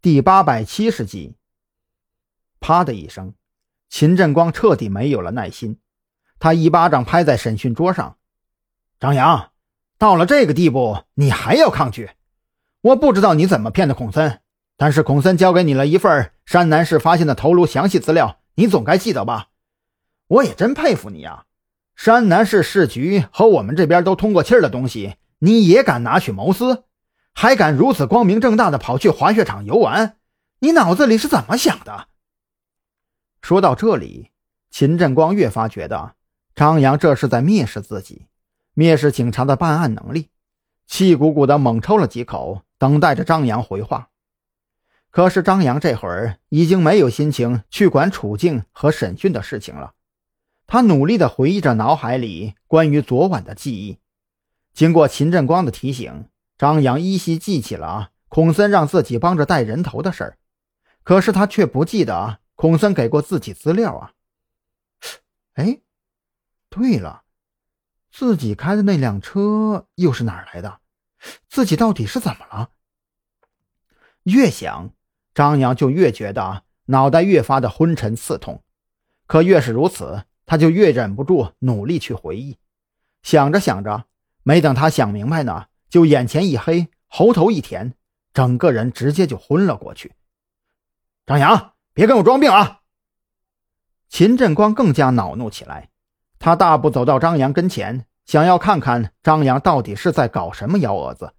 第八百七十集。啪的一声，秦振光彻底没有了耐心，他一巴掌拍在审讯桌上：“张扬，到了这个地步，你还要抗拒？我不知道你怎么骗的孔森，但是孔森交给你了一份山南市发现的头颅详细资料，你总该记得吧？我也真佩服你啊！山南市市局和我们这边都通过气儿的东西，你也敢拿去谋私，还敢如此光明正大的跑去滑雪场游玩？你脑子里是怎么想的？”说到这里，秦振光越发觉得张扬这是在蔑视自己，蔑视警察的办案能力，气鼓鼓的猛抽了几口，等待着张扬回话。可是张扬这会儿已经没有心情去管处境和审讯的事情了，他努力的回忆着脑海里关于昨晚的记忆。经过秦振光的提醒，张扬依稀记起了啊孔森让自己帮着带人头的事儿，可是他却不记得啊。孔森给过自己资料啊！哎，对了，自己开的那辆车又是哪儿来的？自己到底是怎么了？越想，张扬就越觉得脑袋越发的昏沉刺痛。可越是如此，他就越忍不住努力去回忆。想着想着，没等他想明白呢，就眼前一黑，喉头一甜，整个人直接就昏了过去。张扬。别跟我装病啊！秦振光更加恼怒起来，他大步走到张扬跟前，想要看看张扬到底是在搞什么幺蛾子。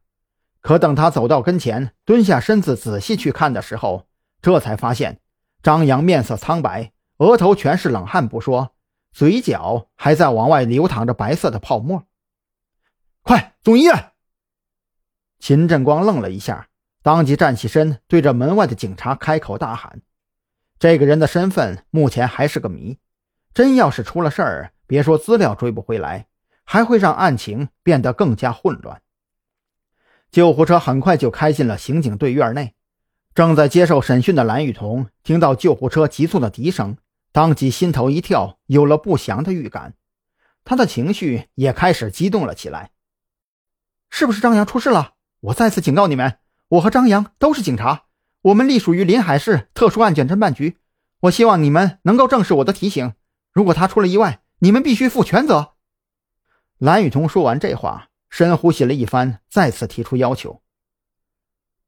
可等他走到跟前，蹲下身子仔细去看的时候，这才发现张扬面色苍白，额头全是冷汗不说，嘴角还在往外流淌着白色的泡沫。快送医院！秦振光愣了一下，当即站起身，对着门外的警察开口大喊。这个人的身份目前还是个谜，真要是出了事儿，别说资料追不回来，还会让案情变得更加混乱。救护车很快就开进了刑警队院内，正在接受审讯的蓝雨桐听到救护车急促的笛声，当即心头一跳，有了不祥的预感，他的情绪也开始激动了起来。是不是张扬出事了？我再次警告你们，我和张扬都是警察。我们隶属于临海市特殊案件侦办局，我希望你们能够正视我的提醒。如果他出了意外，你们必须负全责。蓝雨桐说完这话，深呼吸了一番，再次提出要求：“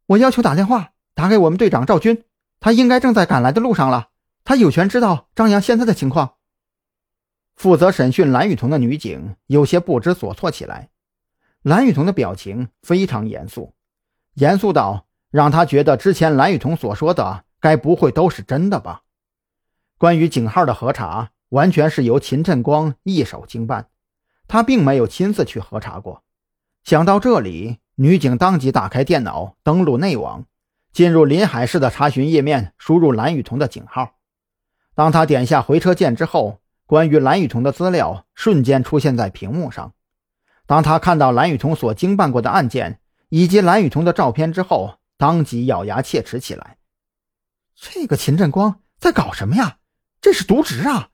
我要求打电话打给我们队长赵军，他应该正在赶来的路上了。他有权知道张扬现在的情况。”负责审讯蓝雨桐的女警有些不知所措起来。蓝雨桐的表情非常严肃，严肃到。让他觉得之前蓝雨桐所说的该不会都是真的吧？关于井号的核查，完全是由秦振光一手经办，他并没有亲自去核查过。想到这里，女警当即打开电脑，登录内网，进入临海市的查询页面，输入蓝雨桐的井号。当他点下回车键之后，关于蓝雨桐的资料瞬间出现在屏幕上。当他看到蓝雨桐所经办过的案件以及蓝雨桐的照片之后，当即咬牙切齿起来，这个秦振光在搞什么呀？这是渎职啊！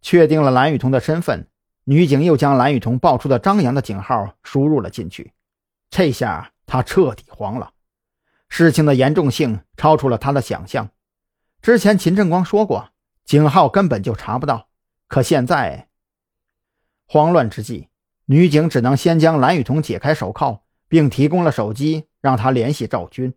确定了蓝雨桐的身份，女警又将蓝雨桐报出的张扬的警号输入了进去。这下他彻底慌了，事情的严重性超出了他的想象。之前秦振光说过，警号根本就查不到，可现在慌乱之际，女警只能先将蓝雨桐解开手铐，并提供了手机。让他联系赵军。